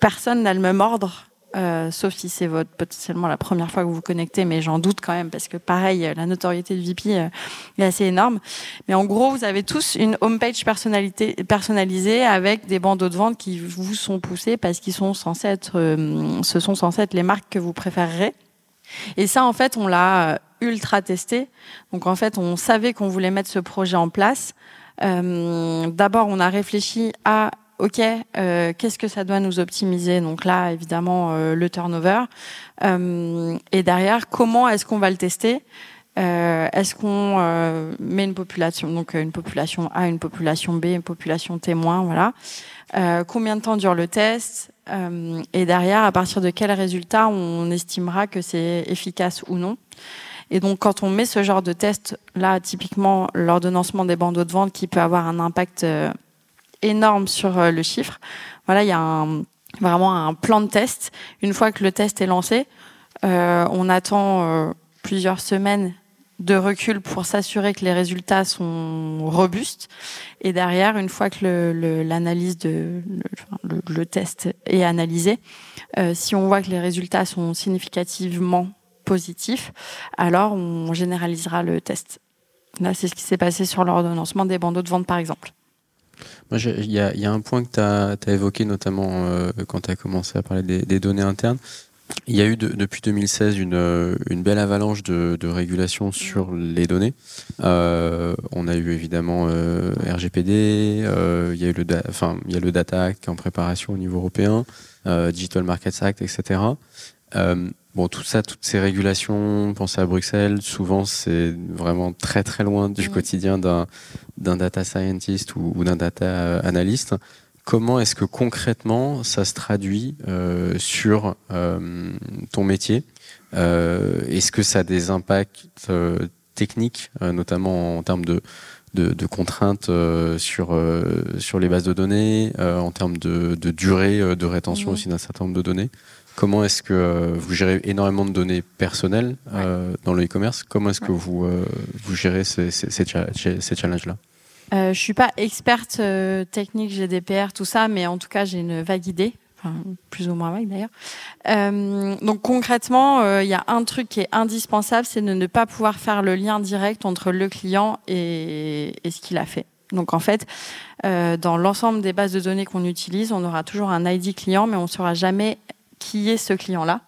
personne n'a le même ordre euh, sauf si c'est votre potentiellement la première fois que vous vous connectez, mais j'en doute quand même parce que pareil, la notoriété de VP euh, est assez énorme. Mais en gros, vous avez tous une homepage personnalité personnalisée avec des bandeaux de vente qui vous sont poussés parce qu'ils sont censés être, euh, ce sont censés être les marques que vous préférerez. Et ça, en fait, on l'a euh, ultra testé. Donc, en fait, on savait qu'on voulait mettre ce projet en place. D'abord, on a réfléchi à OK, euh, qu'est-ce que ça doit nous optimiser? Donc là, évidemment, euh, le turnover. Euh, et derrière, comment est-ce qu'on va le tester? Euh, Est-ce qu'on euh, met une population, donc euh, une population A, une population B, une population témoin, voilà. Combien de temps dure le test? Et derrière, à partir de quel résultat on estimera que c'est efficace ou non? Et donc, quand on met ce genre de test, là, typiquement, l'ordonnancement des bandeaux de vente qui peut avoir un impact énorme sur euh, le chiffre, voilà, il y a un, vraiment un plan de test. Une fois que le test est lancé, euh, on attend euh, plusieurs semaines de recul pour s'assurer que les résultats sont robustes. Et derrière, une fois que l'analyse de le, enfin, le- le test est analysé, euh, si on voit que les résultats sont significativement positifs, alors on généralisera le test. Là, c'est ce qui s'est passé sur l'ordonnancement des bandeaux de vente, par exemple. Moi, il y a, il y a un point que tu as, évoqué, notamment euh, quand tu as commencé à parler des, des données internes. Il y a eu de- depuis 2016 une, euh, une belle avalanche de, de régulation sur les données. Euh, on a eu évidemment euh, RGPD, euh, il y a eu le, enfin, il y a le Data Act qui est en préparation au niveau européen, Digital Markets Act, etc. Euh, bon, tout ça, toutes ces régulations, pensez à Bruxelles, souvent c'est vraiment très très loin du Mhm. quotidien d'un data scientist ou, ou d'un data euh, analyst. Comment est-ce que concrètement ça se traduit euh, sur euh, ton métier? Euh, Est-ce que ça a des impacts euh, techniques, euh, notamment en termes de, de, de contraintes euh, sur, euh, sur les bases de données, euh, en termes de, de durée de rétention Mhm. aussi d'un certain nombre de données? Comment est-ce que euh, vous gérez énormément de données personnelles euh, dans le e-commerce? Comment est-ce que vous, euh, vous gérez ces, ces, ces cha- ces challenges-là? Euh, je suis pas experte technique GDPR, tout ça, mais en tout cas, j'ai une vague idée. Enfin, plus ou moins vague d'ailleurs. Donc concrètement, il y a un truc qui est indispensable, c'est de ne pas pouvoir faire le lien direct entre le client et, et ce qu'il a fait. Donc en fait, dans l'ensemble des bases de données qu'on utilise, on aura toujours un ID client, mais on ne saura jamais qui est ce client-là.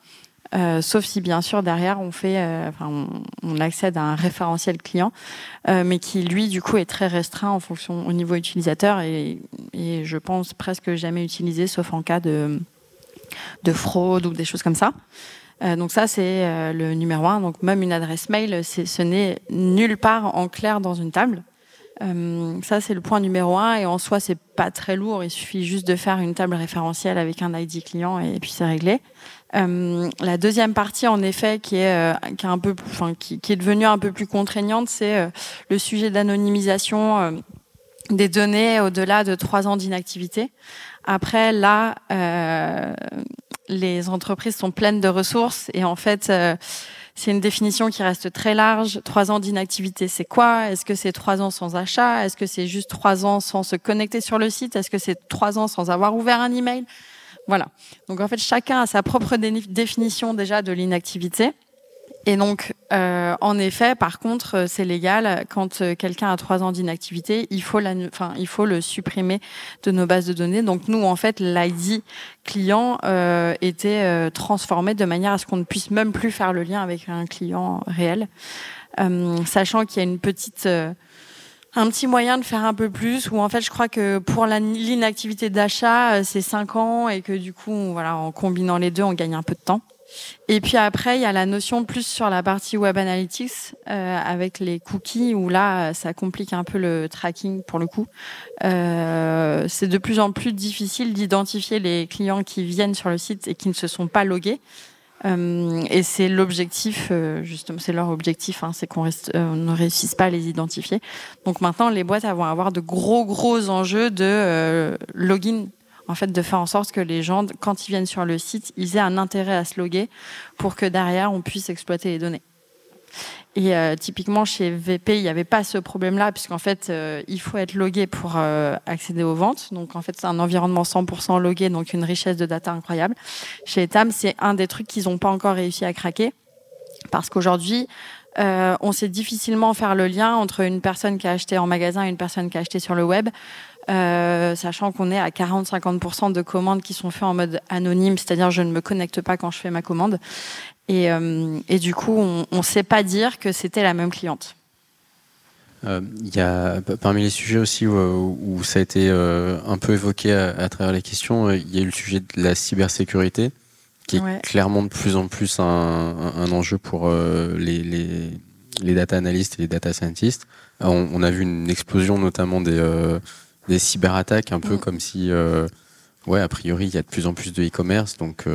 Euh, sauf si bien sûr derrière on fait, euh, enfin, on, accède à un référentiel client, euh, mais qui lui du coup est très restreint en fonction au niveau utilisateur et, et je pense presque jamais utilisé sauf en cas de, de fraude ou des choses comme ça. donc ça c'est le numéro un. Donc même une adresse mail, ce n'est nulle part en clair dans une table. Ça, c'est le point numéro un. Et en soi, c'est pas très lourd. Il suffit juste de faire une table référentielle avec un ID client et puis c'est réglé. Euh, la deuxième partie, en effet, qui est, euh, qui est un peu, enfin, qui, est devenue un peu plus contraignante, c'est euh, le sujet d'anonymisation des données au-delà de trois ans d'inactivité. Après, là, les entreprises sont pleines de ressources et en fait, c'est une définition qui reste très large. Trois ans d'inactivité, c'est quoi? Est-ce que c'est trois ans sans achat? Est-ce que c'est juste trois ans sans se connecter sur le site? Est-ce que c'est trois ans sans avoir ouvert un email? Voilà. Donc en fait, chacun a sa propre définition déjà de l'inactivité. Et donc, euh, en effet, par contre, euh, c'est légal. Quand euh, quelqu'un a trois ans d'inactivité, il faut, enfin, il faut le supprimer de nos bases de données. Donc nous, en fait, l'ID client euh, était transformé de manière à ce qu'on ne puisse même plus faire le lien avec un client réel, sachant qu'il y a une petite un petit moyen de faire un peu plus, ou en fait je crois que pour l'inactivité d'achat, euh, c'est 5 ans et que du coup, voilà, en combinant les deux, on gagne un peu de temps. Et puis après, il y a la notion plus sur la partie Web Analytics euh, avec les cookies, où là, ça complique un peu le tracking pour le coup. Euh, c'est de plus en plus difficile d'identifier les clients qui viennent sur le site et qui ne se sont pas logués. Euh, et c'est l'objectif, euh, justement, c'est leur objectif, hein, c'est qu'on euh, ne réussisse pas à les identifier. Donc maintenant, les boîtes vont avoir de gros, gros enjeux de login. En fait, de faire en sorte que les gens, quand ils viennent sur le site, ils aient un intérêt à se loguer pour que derrière, on puisse exploiter les données. Et euh, typiquement chez VP, il n'y avait pas ce problème-là, puisqu'en fait, euh, il faut être logué pour euh, accéder aux ventes. Donc en fait, c'est un environnement 100% logué, donc une richesse de data incroyable. Chez Etam, c'est un des trucs qu'ils n'ont pas encore réussi à craquer, parce qu'aujourd'hui, on sait difficilement faire le lien entre une personne qui a acheté en magasin et une personne qui a acheté sur le web. Sachant qu'on est à 40-50% de commandes qui sont faites en mode anonyme, c'est-à-dire je ne me connecte pas quand je fais ma commande. Euh, et, du coup, on ne sait pas dire que c'était la même cliente. Euh, il y a parmi les sujets aussi où, ça a été euh, un peu évoqué à, travers les questions, il y a eu le sujet de la cybersécurité, qui est clairement de plus en plus un, enjeu pour les, les, data analystes et les data scientists. On, a vu une explosion notamment des, des cyberattaques, un peu mm. comme si, ouais, a priori, il y a de plus en plus de e-commerce, donc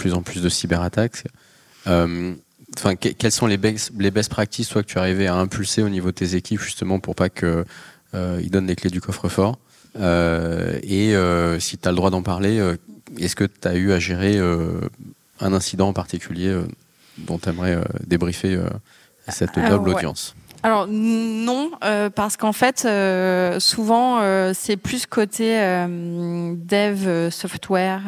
plus en plus de cyberattaques. Euh, enfin, quelles sont les best, les best practices toi, que tu arrivé à impulser au niveau de tes équipes justement pour pas qu'ils euh, donnent les clés du coffre-fort? Euh, Et si tu as le droit d'en parler, est-ce que tu as eu à gérer un incident en particulier dont tu aimerais débriefer cette noble audience? Alors non, euh, parce qu'en fait, euh, souvent, euh, c'est plus côté dev, software,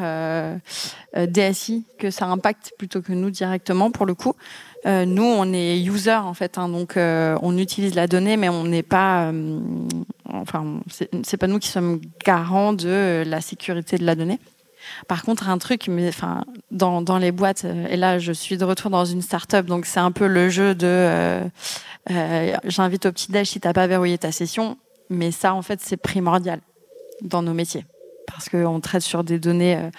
DSI que ça impacte plutôt que nous directement pour le coup. nous, on est user en fait, hein, donc on utilise la donnée, mais on n'est pas, enfin, c'est pas nous qui sommes garants de la sécurité de la donnée. Par contre, un truc, mais enfin, dans, dans les boîtes, et là, je suis de retour dans une start-up, donc c'est un peu le jeu de euh, j'invite au petit-déj si tu n'as pas verrouillé ta session. Mais ça, en fait, c'est primordial dans nos métiers. Parce qu'on traite sur des données euh,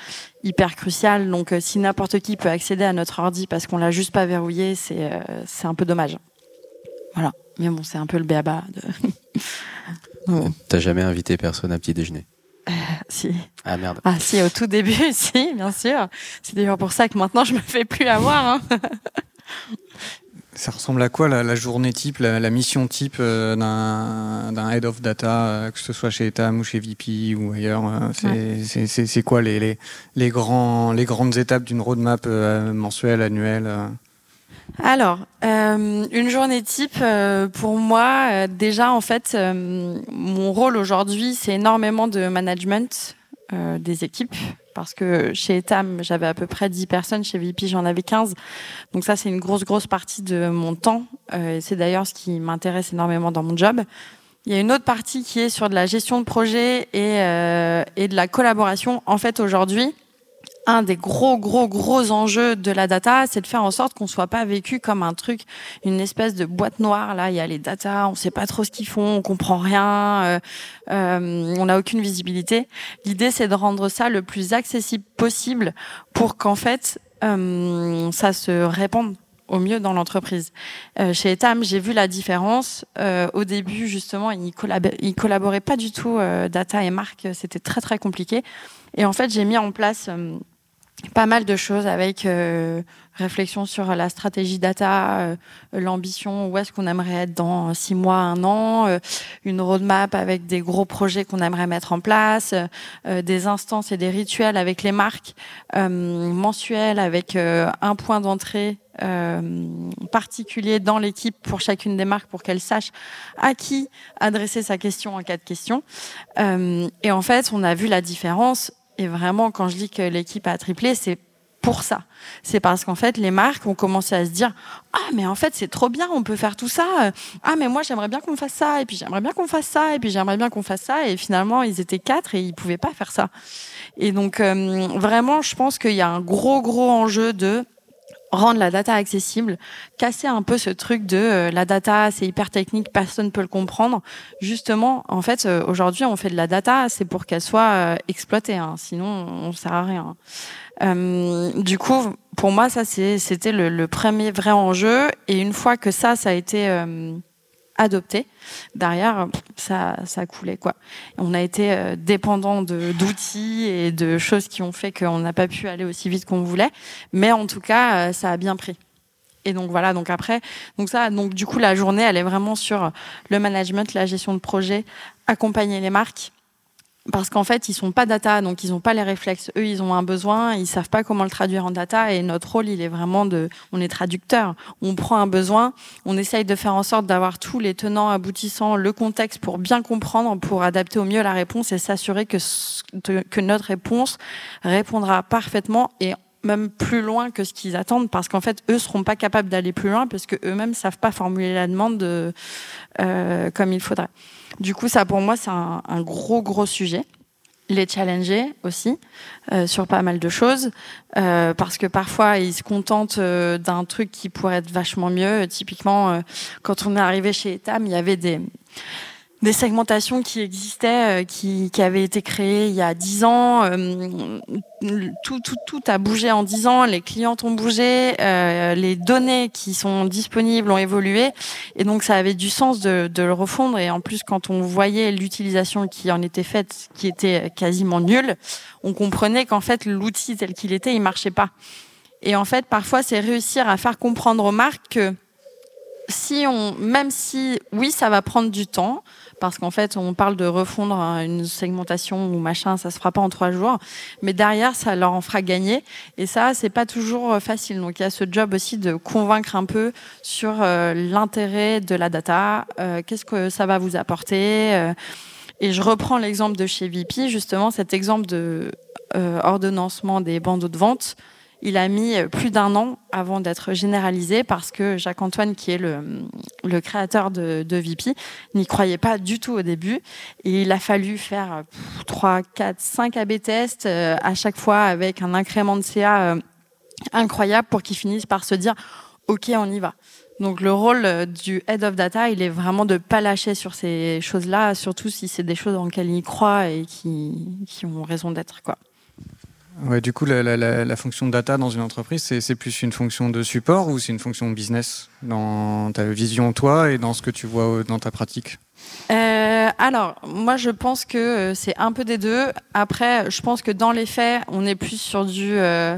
hyper cruciales. Donc, euh, si n'importe qui peut accéder à notre ordi parce qu'on l'a juste pas verrouillé, c'est c'est un peu dommage. Voilà. Mais bon, c'est un peu le béaba. De... T'as jamais invité personne à petit déjeuner si. Ah merde. Ah si, au tout début, si, bien sûr. C'est d'ailleurs pour ça que maintenant je me fais plus avoir. Hein. Ça ressemble à quoi la, journée type, la, mission type euh, d'un head of data, euh, que ce soit chez Etam ou chez VP ou ailleurs euh, C'est quoi les, les, grands, les grandes étapes d'une roadmap mensuelle, annuelle alors, une journée type, pour moi, déjà, en fait, mon rôle aujourd'hui, c'est énormément de management des équipes parce que chez Etam, j'avais à peu près 10 personnes, chez VP, j'en avais 15. Donc ça, c'est une grosse, grosse partie de mon temps. Euh, c'est d'ailleurs ce qui m'intéresse énormément dans mon job. Il y a une autre partie qui est sur de la gestion de projet et, euh, et de la collaboration. En fait, aujourd'hui, un des gros, gros, gros enjeux de la data, c'est de faire en sorte qu'on soit pas vécu comme un truc, une espèce de boîte noire. Là, il y a les data, on sait pas trop ce qu'ils font, on comprend rien, euh, euh, on n'a aucune visibilité. L'idée, c'est de rendre ça le plus accessible possible pour qu'en fait, euh, ça se répande au mieux dans l'entreprise. Euh, chez Etam, j'ai vu la différence. Euh, au début, justement, ils, collab collaboraient pas du tout, euh, data et marque, c'était très très compliqué. Et en fait, j'ai mis en place euh, pas mal de choses avec euh, réflexion sur la stratégie data, euh, l'ambition, où est-ce qu'on aimerait être dans six mois, un an, euh, une roadmap avec des gros projets qu'on aimerait mettre en place, euh, des instances et des rituels avec les marques mensuels, avec un point d'entrée particulier dans l'équipe pour chacune des marques pour qu'elle sache à qui adresser sa question en cas de question. et en fait, on a vu la différence et vraiment, quand je dis que l'équipe a triplé, c'est pour ça. C'est parce qu'en fait, les marques ont commencé à se dire Ah, mais en fait, c'est trop bien, on peut faire tout ça. Ah, mais moi, j'aimerais bien qu'on fasse ça, et puis j'aimerais bien qu'on fasse ça, et puis j'aimerais bien qu'on fasse ça. Et finalement, ils étaient quatre et ils pouvaient pas faire ça. Et donc, euh, vraiment, je pense qu'il y a un gros, gros enjeu de rendre la data accessible, casser un peu ce truc de euh, la data c'est hyper technique, personne peut le comprendre. Justement, en fait, euh, aujourd'hui on fait de la data, c'est pour qu'elle soit euh, exploitée, hein, sinon on sert à rien. du coup, pour moi, ça c'était le, le, premier vrai enjeu. Et une fois que ça, ça a été adopté. Derrière, ça, ça coulait quoi. On a été euh, dépendant d'outils et de choses qui ont fait qu'on n'a pas pu aller aussi vite qu'on voulait, mais en tout cas, euh, ça a bien pris. Et donc voilà, donc après, donc ça, donc du coup la journée, elle est vraiment sur le management, la gestion de projet, accompagner les marques, parce qu'en fait, ils sont pas data, donc ils n'ont pas les réflexes. Eux, ils ont un besoin, ils savent pas comment le traduire en data, et notre rôle, il est vraiment de, on est traducteur. On prend un besoin, on essaye de faire en sorte d'avoir tous les tenants, aboutissants, le contexte pour bien comprendre, pour adapter au mieux la réponse et s'assurer que que notre réponse répondra parfaitement et même plus loin que ce qu'ils attendent parce qu'en fait eux seront pas capables d'aller plus loin parce que eux-mêmes savent pas formuler la demande de, euh, comme il faudrait. Du coup, ça pour moi, c'est un, gros, gros sujet. Les challenger aussi euh, sur pas mal de choses, euh, parce que parfois ils se contentent euh, d'un truc qui pourrait être vachement mieux. Typiquement, euh, quand on est arrivé chez Etam, il y avait des des segmentations qui existaient, euh, qui, qui, avaient été créées il y a dix ans. Euh, tout, tout, tout a bougé en dix ans. Les clients ont bougé, euh, les données qui sont disponibles ont évolué, et donc ça avait du sens de, de le refondre. Et en plus, quand on voyait l'utilisation qui en était faite, qui était quasiment nulle, on comprenait qu'en fait l'outil tel qu'il était, il marchait pas. Et en fait, parfois, c'est réussir à faire comprendre aux marques que si on, même si, oui, ça va prendre du temps, parce qu'en fait, on parle de refondre une segmentation ou machin, ça se fera pas en trois jours, mais derrière, ça leur en fera gagner. Et ça, c'est pas toujours euh, facile. Donc, il y a ce job aussi de convaincre un peu sur euh, l'intérêt de la data, euh, qu'est-ce que ça va vous apporter. Et je reprends l'exemple de chez VP, justement, cet exemple de ordonnancement des bandeaux de vente il a mis plus d'un an avant d'être généralisé parce que Jacques-Antoine, qui est le, le créateur de, de VP, n'y croyait pas du tout au début. Et il a fallu faire 3, 4, 5 AB tests euh, à chaque fois avec un incrément de CA euh, incroyable pour qu'il finisse par se dire OK, on y va. Donc le rôle euh, du head of data, il est vraiment de pas lâcher sur ces choses-là, surtout si c'est des choses dans lesquelles il croit et qui, qui ont raison d'être. quoi. Du coup, la, fonction data dans une entreprise, c'est plus une fonction de support ou c'est une fonction business dans ta vision, toi, et dans ce que tu vois dans ta pratique? Euh, alors, moi, je pense que euh, c'est un peu des deux. Après, je pense que dans les faits, on est plus sur du... Euh,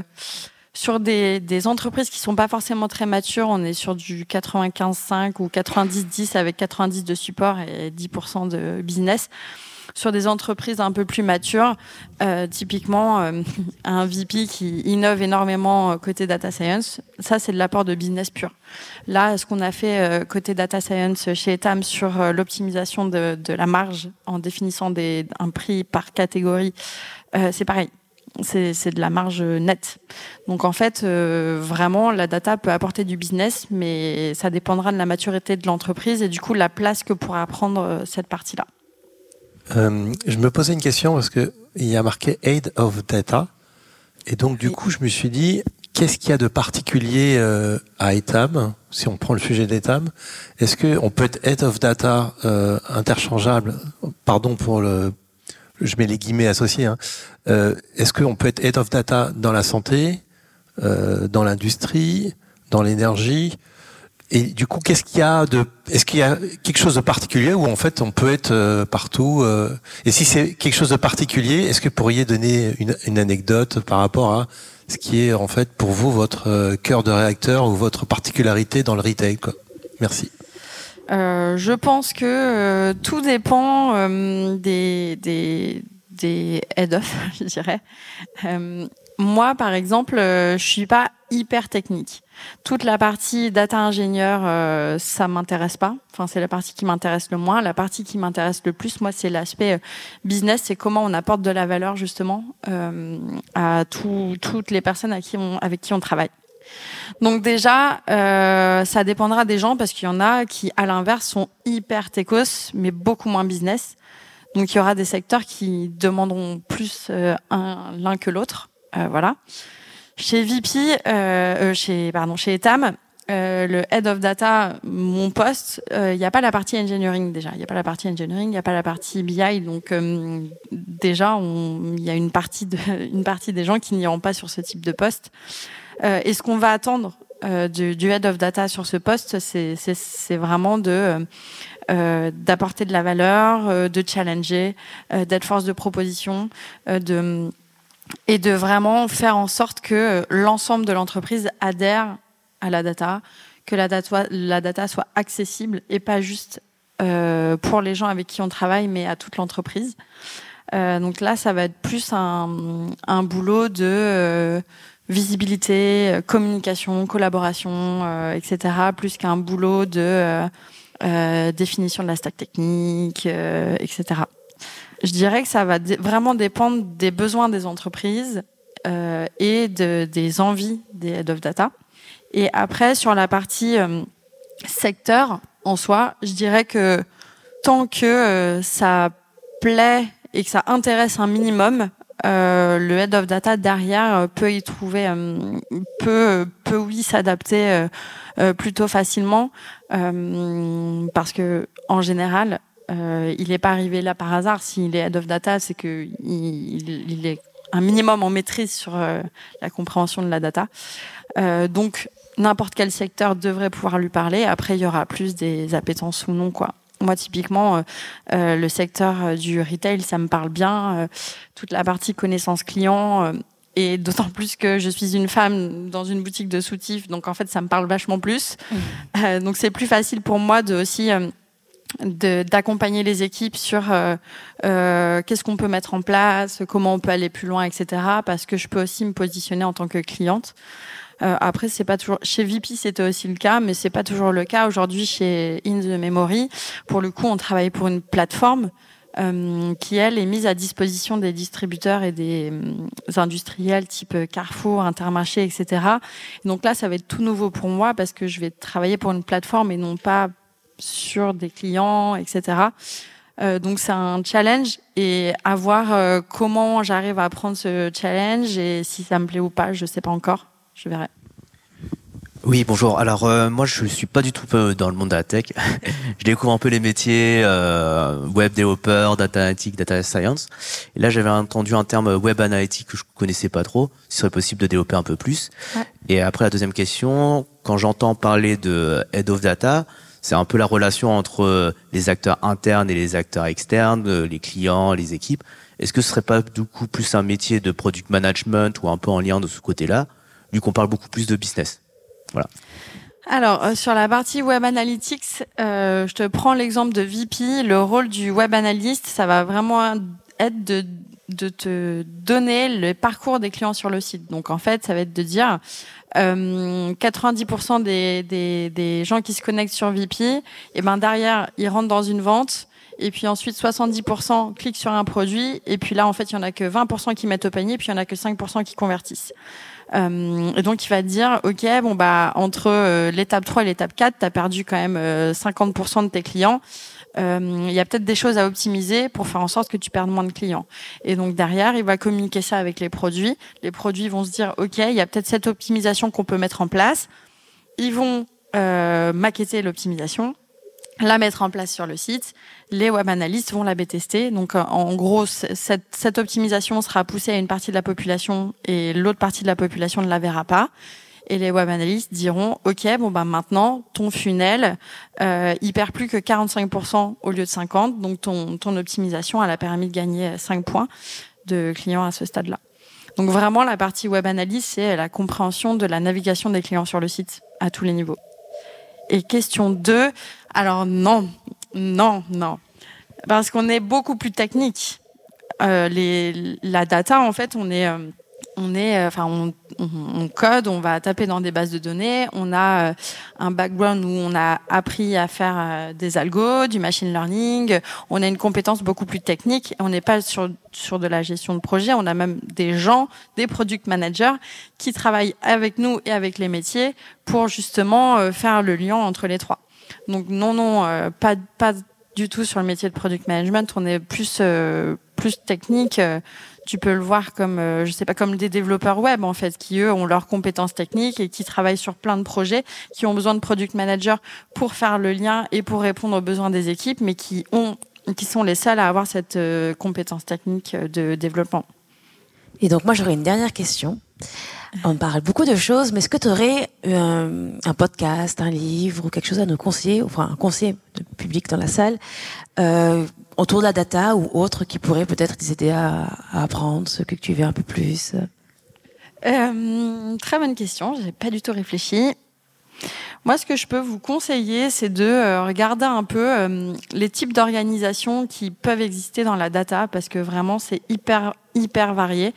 sur des, entreprises qui sont pas forcément très matures, on est sur du 95-5 ou 90-10 avec 90 de support et 10% de business sur des entreprises un peu plus matures, euh, typiquement euh, un VP qui innove énormément côté data science, ça c'est de l'apport de business pur. Là, ce qu'on a fait euh, côté data science chez Etam sur euh, l'optimisation de, la marge en définissant des, un prix par catégorie, euh, c'est pareil c'est de la marge nette. Donc en fait, vraiment, la data peut apporter du business, mais ça dépendra de la maturité de l'entreprise et du coup la place que pourra prendre cette partie-là. Je me posais une question parce qu'il y a marqué Aid of Data. Et donc, du coup, je me suis dit, qu'est-ce qu'il y a de particulier euh, à Etam Si on prend le sujet d'Etam, est-ce qu'on peut être head of data euh, interchangeable? Pardon pour le. Je mets les guillemets associés. Hein. Euh, est-ce qu'on peut être head of data dans la santé, dans l'industrie, dans l'énergie? Et du coup, qu'est-ce qu'il y a de, est-ce qu'il y a quelque chose de particulier où en fait on peut être partout Et si c'est quelque chose de particulier, est-ce que vous pourriez donner une, une anecdote par rapport à ce qui est en fait pour vous votre euh, cœur de réacteur ou votre particularité dans le retail. Quoi? Merci. Euh, je pense que euh, tout dépend euh, des, des, des head-off, je dirais. Euh, moi, par exemple, je suis pas hyper technique. Toute la partie data ingénieur, euh, ça m'intéresse pas. Enfin, c'est la partie qui m'intéresse le moins. La partie qui m'intéresse le plus, moi, c'est l'aspect euh, business. C'est comment on apporte de la valeur justement euh, à toutes les personnes avec qui on, avec qui on travaille. Donc déjà, euh, ça dépendra des gens parce qu'il y en a qui, à l'inverse, sont hyper techos, mais beaucoup moins business. Donc il y aura des secteurs qui demanderont plus euh, l'un que l'autre. Euh, voilà. Chez VP, euh, euh, chez pardon, chez Etam, euh, le head of data, mon poste, il euh, n'y a pas la partie engineering déjà. Il n'y a pas la partie engineering, il n'y a pas la partie BI. Donc euh, déjà, il y a une partie, de, une partie des gens qui n'iront pas sur ce type de poste. et ce qu'on va attendre du, du, head of data sur ce poste, c'est vraiment de d'apporter de la valeur, de challenger, d'être force de proposition, de et de vraiment faire en sorte que l'ensemble de l'entreprise adhère à la data, que la data, soit accessible et pas juste euh, pour les gens avec qui on travaille, mais à toute l'entreprise. Euh, donc là, ça va être plus un, boulot de euh, visibilité, communication, collaboration, euh, etc., plus qu'un boulot de euh, définition de la stack technique, etc. Je dirais que ça va vraiment dépendre des besoins des entreprises euh, et de, des envies des head of data. Et après, sur la partie euh, secteur en soi, je dirais que tant que euh, ça plaît et que ça intéresse un minimum, euh, le head of data derrière peut y trouver, euh, peut, peut oui s'adapter euh, plutôt facilement parce que en général, euh, il n'est pas arrivé là par hasard. S'il est head of data, c'est qu'il il, il, est un minimum en maîtrise sur euh, la compréhension de la data. Euh, donc, n'importe quel secteur devrait pouvoir lui parler. Après, il y aura plus des appétences ou non, quoi. Moi, typiquement, euh, le secteur du retail, ça me parle bien. toute la partie connaissance client et d'autant plus que je suis une femme dans une boutique de soutifs, donc en fait, ça me parle vachement plus. Mmh. donc, c'est plus facile pour moi de aussi d'accompagner les équipes sur euh, euh, qu'est-ce qu'on peut mettre en place, comment on peut aller plus loin, etc. Parce que je peux aussi me positionner en tant que cliente. Euh, après, c'est pas toujours chez VP, c'était aussi le cas, mais c'est pas toujours le cas aujourd'hui chez In the Memory. Pour le coup, on travaille pour une plateforme euh, qui elle est mise à disposition des distributeurs et des euh, industriels type Carrefour, Intermarché, etc. Donc là, ça va être tout nouveau pour moi parce que je vais travailler pour une plateforme et non pas sur des clients, etc. Euh, donc c'est un challenge et à voir euh, comment j'arrive à prendre ce challenge et si ça me plaît ou pas, je sais pas encore. Je verrai. Oui, bonjour. Alors euh, moi, je suis pas du tout dans le monde de la tech. je découvre un peu les métiers web développeur, data analytics, data science. Et là, j'avais entendu un terme web analytique que je connaissais pas trop. Ce serait possible de développer un peu plus. Ouais. Et après, la deuxième question, quand j'entends parler de head of data, c'est un peu la relation entre euh, les acteurs internes et les acteurs externes, euh, les clients, les équipes. Est-ce que ce serait pas du coup plus un métier de product management ou un peu en lien de ce côté-là, vu qu'on parle beaucoup plus de business? Voilà. Alors, euh, sur la partie web analytics, je te prends l'exemple de VP. Le rôle du web analyst, ça va vraiment être de, de te donner le parcours des clients sur le site. Donc, en fait, ça va être de dire, euh, 90% des, des, des, gens qui se connectent sur VP, et ben derrière, ils rentrent dans une vente Et puis ensuite, 70% cliquent sur un produit. Et puis là, en fait, il y en a que 20% qui mettent au panier, puis il y en a que 5% qui convertissent. Euh, et donc, il va dire, OK, bon, bah, entre euh, l'étape 3 et l'étape 4, tu as perdu quand même 50% de tes clients. Il y a peut-être des choses à optimiser pour faire en sorte que tu perdes moins de clients. Et donc derrière, il va communiquer ça avec les produits. Les produits vont se dire, OK, il y a peut-être cette optimisation qu'on peut mettre en place. Ils vont euh, maqueter l'optimisation, la mettre en place sur le site. Les web analystes vont la B-tester. Donc, euh, en gros, cette, cette, optimisation sera poussée à une partie de la population et l'autre partie de la population ne la verra pas. Et les web analystes diront, OK, bon, bah, maintenant, ton funnel, euh, il perd plus que 45% au lieu de 50. Donc, ton, ton optimisation, elle a permis de gagner 5 points de clients à ce stade-là. Donc, vraiment, la partie web analyse, c'est la compréhension de la navigation des clients sur le site à tous les niveaux. Et question 2, alors non, non, non. Parce qu'on est beaucoup plus technique. Euh, la data, en fait, on est, euh, on est, euh, enfin, on, code, on va taper dans des bases de données. On a euh, un background où on a appris à faire des algos, du machine learning. On a une compétence beaucoup plus technique. On n'est pas sur sur de la gestion de projet. On a même des gens, des product managers, qui travaillent avec nous et avec les métiers pour justement euh, faire le lien entre les trois. Donc non, non, euh, pas, pas du tout sur le métier de product management. On est plus euh, plus technique. Tu peux le voir comme, je sais pas, comme des développeurs web en fait, qui eux ont leurs compétences techniques et qui travaillent sur plein de projets, qui ont besoin de product managers pour faire le lien et pour répondre aux besoins des équipes, mais qui ont qui sont les seuls à avoir cette euh, compétence technique euh, de développement. Et donc moi j'aurais une dernière question. On parle beaucoup de choses, mais est-ce que tu aurais un, podcast, un livre ou quelque chose à nous conseiller, enfin un conseil public dans la salle, euh, autour de la data ou autre qui pourrait peut-être nous aider à, à, apprendre ce que tu veux un peu plus? Euh, Très bonne question, j'ai pas du tout réfléchi. Moi, ce que je peux vous conseiller, c'est de euh, regarder un peu euh, les types d'organisations qui peuvent exister dans la data, parce que vraiment, c'est hyper, hyper varié.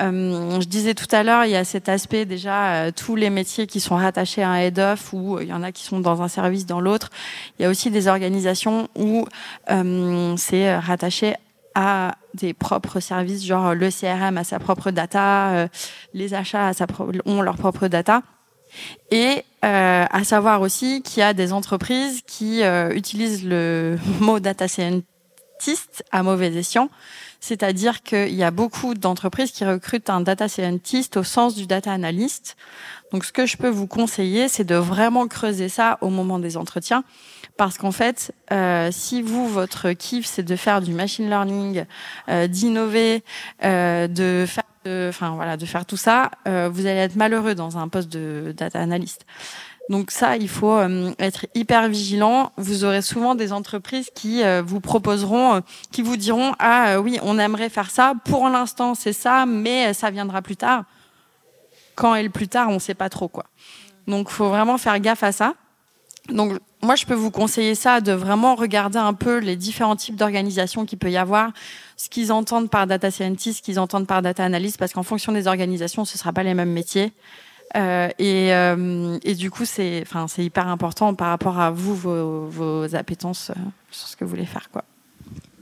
Euh, je disais tout à l'heure, il y a cet aspect déjà, tous les métiers qui sont rattachés à un head-off, ou il y en a qui sont dans un service, dans l'autre. Il y a aussi des organisations où c'est rattaché à des propres services, genre le CRM a sa propre data, les achats ont leur propre data. Et euh, à savoir aussi qu'il y a des entreprises qui euh, utilisent le mot data scientist à mauvais escient. C'est-à-dire qu'il y a beaucoup d'entreprises qui recrutent un data scientist au sens du data analyst. Donc, ce que je peux vous conseiller, c'est de vraiment creuser ça au moment des entretiens. Parce qu'en fait, euh, si vous, votre kiff, c'est de faire du machine learning, euh, d'innover, euh, de faire enfin voilà, de faire tout ça, euh, vous allez être malheureux dans un poste de data analyst. Donc ça, il faut euh, être hyper vigilant. Vous aurez souvent des entreprises qui euh, vous proposeront, qui vous diront ah oui, on aimerait faire ça. Pour l'instant, c'est ça, mais ça viendra plus tard. Quand est le plus tard, on ne sait pas trop quoi. Donc, faut vraiment faire gaffe à ça. Donc, moi, je peux vous conseiller ça, de vraiment regarder un peu les différents types d'organisations qu'il peut y avoir, ce qu'ils entendent par data scientist, ce qu'ils entendent par data analyst, parce qu'en fonction des organisations, ce ne sera pas les mêmes métiers. Euh, et, euh, et, du coup, c'est, enfin, c'est hyper important par rapport à vous, vos, vos appétences euh, sur ce que vous voulez faire, quoi.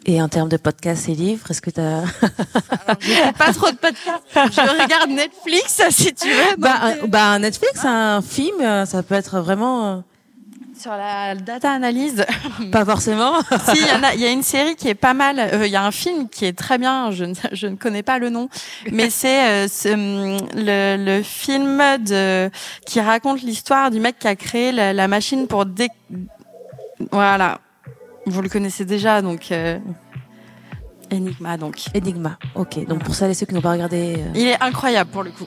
Et en termes de podcasts et livres, est-ce que tu as... pas trop de podcasts. Je regarde Netflix, si tu veux. Bah, euh, bah, Netflix, un film, ça peut être vraiment sur la data analyse. Pas forcément. si, il y, a, y a une série qui est pas mal. Euh, il y a un film qui est très bien. Je ne, je ne connais pas le nom, mais c'est euh, hum, le, le, film de qui raconte l'histoire du mec qui a créé la, la machine pour dé... Voilà. Vous le connaissez déjà, donc. Euh... Enigma, donc. Enigma, ok. Donc pour ça, les ceux qui n'ont pas regardé. Il est incroyable pour le coup.